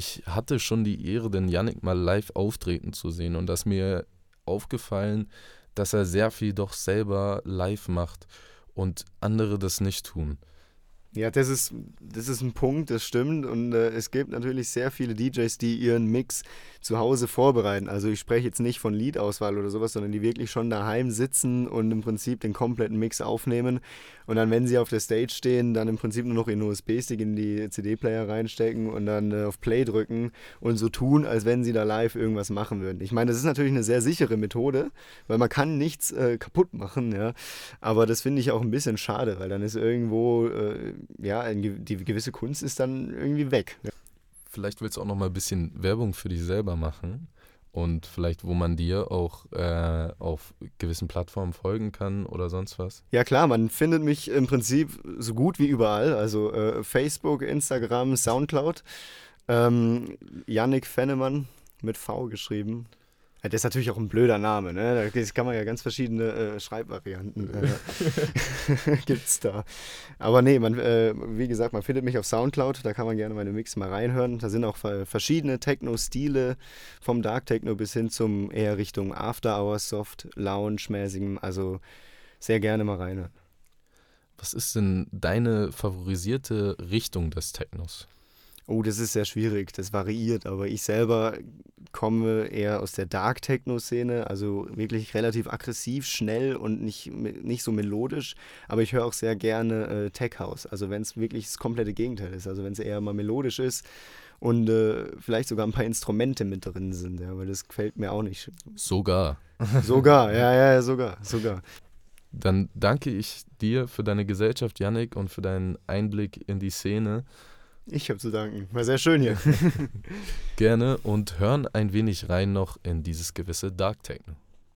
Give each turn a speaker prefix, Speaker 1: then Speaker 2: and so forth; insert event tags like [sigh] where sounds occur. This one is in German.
Speaker 1: ich hatte schon die Ehre, den Yannick mal live auftreten zu sehen und das mir aufgefallen, dass er sehr viel doch selber live macht und andere das nicht tun.
Speaker 2: Ja, das ist, das ist ein Punkt, das stimmt. Und äh, es gibt natürlich sehr viele DJs, die ihren Mix zu Hause vorbereiten. Also ich spreche jetzt nicht von Liedauswahl oder sowas, sondern die wirklich schon daheim sitzen und im Prinzip den kompletten Mix aufnehmen. Und dann, wenn sie auf der Stage stehen, dann im Prinzip nur noch ihren USB-Stick in die CD-Player reinstecken und dann äh, auf Play drücken und so tun, als wenn sie da live irgendwas machen würden. Ich meine, das ist natürlich eine sehr sichere Methode, weil man kann nichts äh, kaputt machen, ja. Aber das finde ich auch ein bisschen schade, weil dann ist irgendwo äh, ja, die gewisse Kunst ist dann irgendwie weg.
Speaker 1: Vielleicht willst du auch noch mal ein bisschen Werbung für dich selber machen und vielleicht, wo man dir auch äh, auf gewissen Plattformen folgen kann oder sonst was?
Speaker 2: Ja klar, man findet mich im Prinzip so gut wie überall, also äh, Facebook, Instagram, Soundcloud. Ähm, Yannick Fennemann mit V geschrieben. Ja, das ist natürlich auch ein blöder Name, ne? Da kann man ja ganz verschiedene äh, Schreibvarianten äh, [laughs] gibt's da. Aber nee, man, äh, wie gesagt, man findet mich auf Soundcloud, da kann man gerne meine Mix mal reinhören. Da sind auch verschiedene Techno-Stile, vom Dark Techno bis hin zum eher Richtung After Hours Soft, Lounge-mäßigem. Also sehr gerne mal reinhören.
Speaker 1: Was ist denn deine favorisierte Richtung des Technos?
Speaker 2: Oh, das ist sehr schwierig, das variiert, aber ich selber komme eher aus der Dark Techno-Szene, also wirklich relativ aggressiv, schnell und nicht, nicht so melodisch, aber ich höre auch sehr gerne äh, Tech House, also wenn es wirklich das komplette Gegenteil ist, also wenn es eher mal melodisch ist und äh, vielleicht sogar ein paar Instrumente mit drin sind, ja, weil das gefällt mir auch nicht.
Speaker 1: Sogar. [laughs]
Speaker 2: Sogar, ja, ja, sogar, sogar.
Speaker 1: Dann danke ich dir für deine Gesellschaft, Yannick, und für deinen Einblick in die Szene.
Speaker 2: Ich habe zu danken. War sehr schön hier. [laughs]
Speaker 1: Gerne und hören ein wenig rein noch in dieses gewisse Dark Techno.